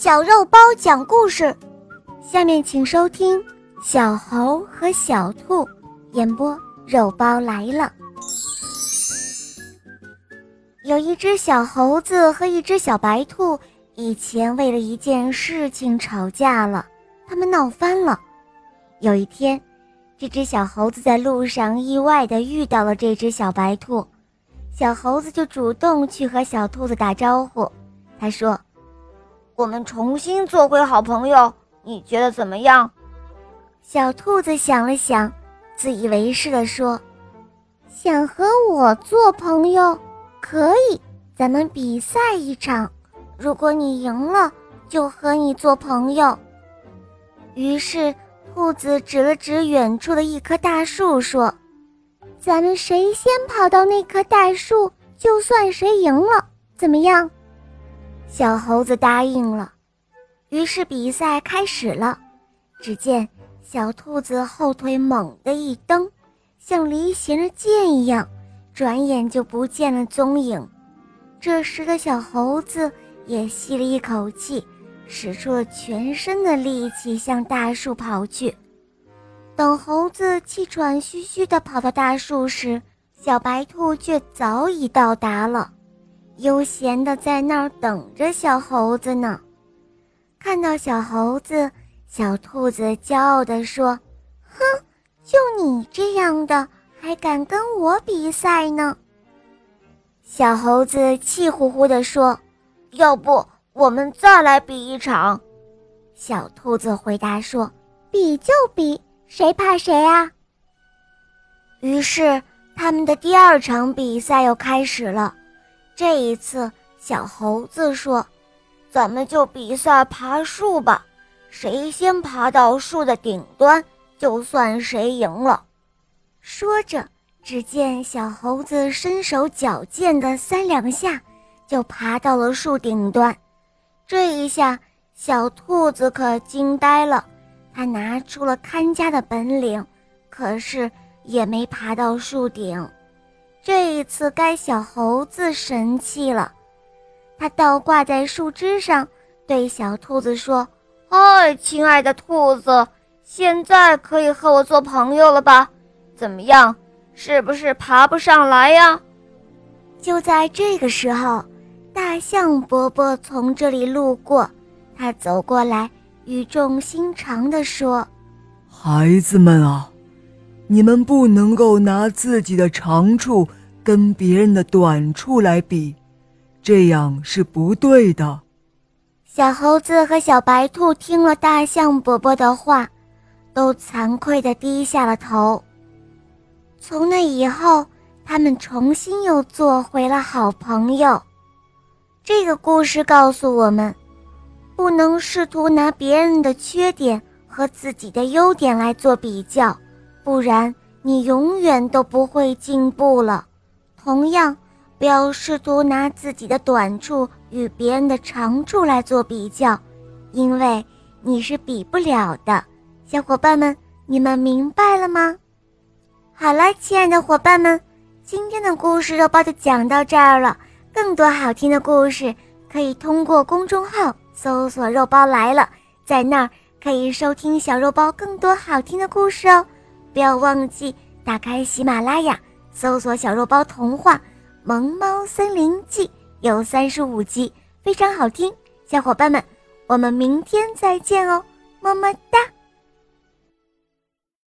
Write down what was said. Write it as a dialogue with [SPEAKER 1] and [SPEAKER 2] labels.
[SPEAKER 1] 小肉包讲故事，下面请收听《小猴和小兔》演播。肉包来了。有一只小猴子和一只小白兔，以前为了一件事情吵架了，他们闹翻了。有一天，这只小猴子在路上意外的遇到了这只小白兔，小猴子就主动去和小兔子打招呼，他说。
[SPEAKER 2] 我们重新做回好朋友，你觉得怎么样？
[SPEAKER 1] 小兔子想了想，自以为是地说：“想和我做朋友，可以，咱们比赛一场。如果你赢了，就和你做朋友。”于是，兔子指了指远处的一棵大树，说：“咱们谁先跑到那棵大树，就算谁赢了，怎么样？”小猴子答应了，于是比赛开始了。只见小兔子后腿猛地一蹬，像离弦的箭一样，转眼就不见了踪影。这时的小猴子也吸了一口气，使出了全身的力气向大树跑去。等猴子气喘吁吁地跑到大树时，小白兔却早已到达了。悠闲的在那儿等着小猴子呢。看到小猴子，小兔子骄傲地说：“哼，就你这样的，还敢跟我比赛呢？”小猴子气呼呼地说：“
[SPEAKER 2] 要不我们再来比一场？”
[SPEAKER 1] 小兔子回答说：“比就比，谁怕谁啊？”于是，他们的第二场比赛又开始了。这一次，小猴子说：“咱们就比赛爬树吧，谁先爬到树的顶端，就算谁赢了。”说着，只见小猴子身手矫健的三两下，就爬到了树顶端。这一下，小兔子可惊呆了，它拿出了看家的本领，可是也没爬到树顶。这一次该小猴子神气了，它倒挂在树枝上，对小兔子说：“
[SPEAKER 2] 嗨，亲爱的兔子，现在可以和我做朋友了吧？怎么样，是不是爬不上来呀？”
[SPEAKER 1] 就在这个时候，大象伯伯从这里路过，他走过来，语重心长地说：“
[SPEAKER 3] 孩子们啊。”你们不能够拿自己的长处跟别人的短处来比，这样是不对的。
[SPEAKER 1] 小猴子和小白兔听了大象伯伯的话，都惭愧地低下了头。从那以后，他们重新又做回了好朋友。这个故事告诉我们，不能试图拿别人的缺点和自己的优点来做比较。不然，你永远都不会进步了。同样，不要试图拿自己的短处与别人的长处来做比较，因为你是比不了的。小伙伴们，你们明白了吗？好了，亲爱的伙伴们，今天的故事肉包就讲到这儿了。更多好听的故事，可以通过公众号搜索“肉包来了”，在那儿可以收听小肉包更多好听的故事哦。不要忘记打开喜马拉雅，搜索“小肉包童话《萌猫森林记》”，有三十五集，非常好听。小伙伴们，我们明天再见哦，么么哒。